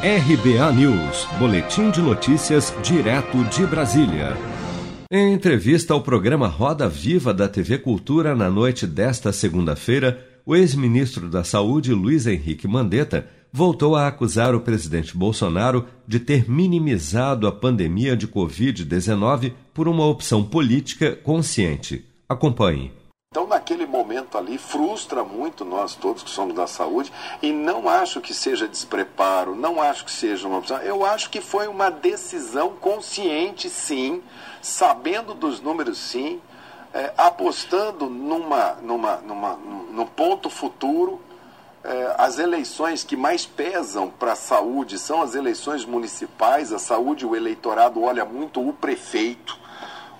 RBA News, Boletim de Notícias, direto de Brasília. Em entrevista ao programa Roda Viva da TV Cultura na noite desta segunda-feira, o ex-ministro da Saúde, Luiz Henrique Mandetta, voltou a acusar o presidente Bolsonaro de ter minimizado a pandemia de Covid-19 por uma opção política consciente. Acompanhe. Então, naquele momento ali, frustra muito nós todos que somos da saúde e não acho que seja despreparo, não acho que seja uma opção. Eu acho que foi uma decisão consciente, sim, sabendo dos números, sim, é, apostando numa, numa, numa, num ponto futuro. É, as eleições que mais pesam para a saúde são as eleições municipais. A saúde, o eleitorado olha muito o prefeito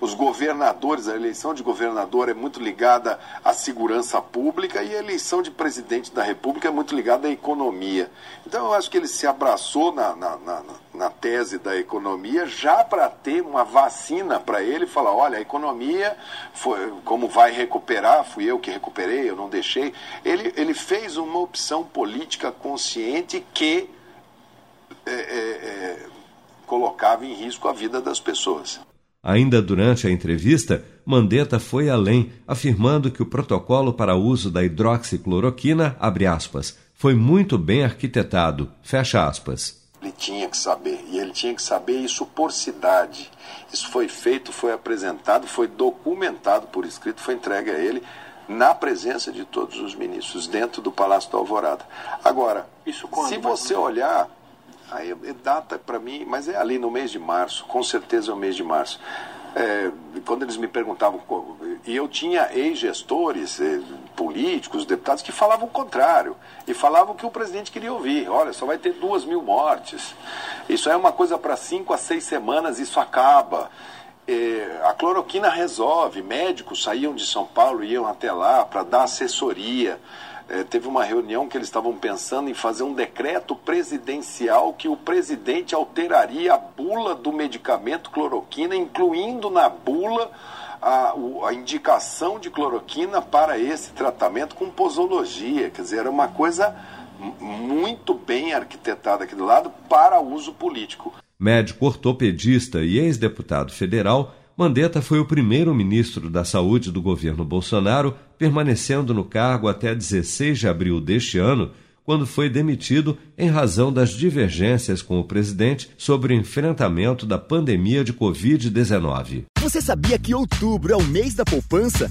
os governadores, a eleição de governador é muito ligada à segurança pública e a eleição de presidente da República é muito ligada à economia. Então eu acho que ele se abraçou na, na, na, na tese da economia já para ter uma vacina para ele falar, olha, a economia, foi, como vai recuperar, fui eu que recuperei, eu não deixei. Ele, ele fez uma opção política consciente que é, é, é, colocava em risco a vida das pessoas. Ainda durante a entrevista, Mandetta foi além, afirmando que o protocolo para uso da hidroxicloroquina, aspas, foi muito bem arquitetado, fecha aspas. Ele tinha que saber, e ele tinha que saber isso por cidade. Isso foi feito, foi apresentado, foi documentado por escrito, foi entregue a ele na presença de todos os ministros, dentro do Palácio do Alvorada. Agora, se você olhar Aí data para mim, mas é ali no mês de março, com certeza é o mês de março. É, quando eles me perguntavam, e eu tinha ex-gestores, eh, políticos, deputados, que falavam o contrário, e falavam que o presidente queria ouvir: olha, só vai ter duas mil mortes, isso é uma coisa para cinco a seis semanas, isso acaba. É, a cloroquina resolve, médicos saíam de São Paulo, iam até lá para dar assessoria é, teve uma reunião que eles estavam pensando em fazer um decreto presidencial que o presidente alteraria a bula do medicamento cloroquina, incluindo na bula a, a, indicação de cloroquina para esse tratamento com posologia. Quer dizer, era uma coisa muito bem arquitetada aqui do lado para uso político. Médico ortopedista e ex-deputado federal, Mandetta foi o primeiro ministro da Saúde do governo Bolsonaro, permanecendo no cargo até 16 de abril deste ano, quando foi demitido em razão das divergências com o presidente sobre o enfrentamento da pandemia de Covid-19. Você sabia que outubro é o mês da poupança?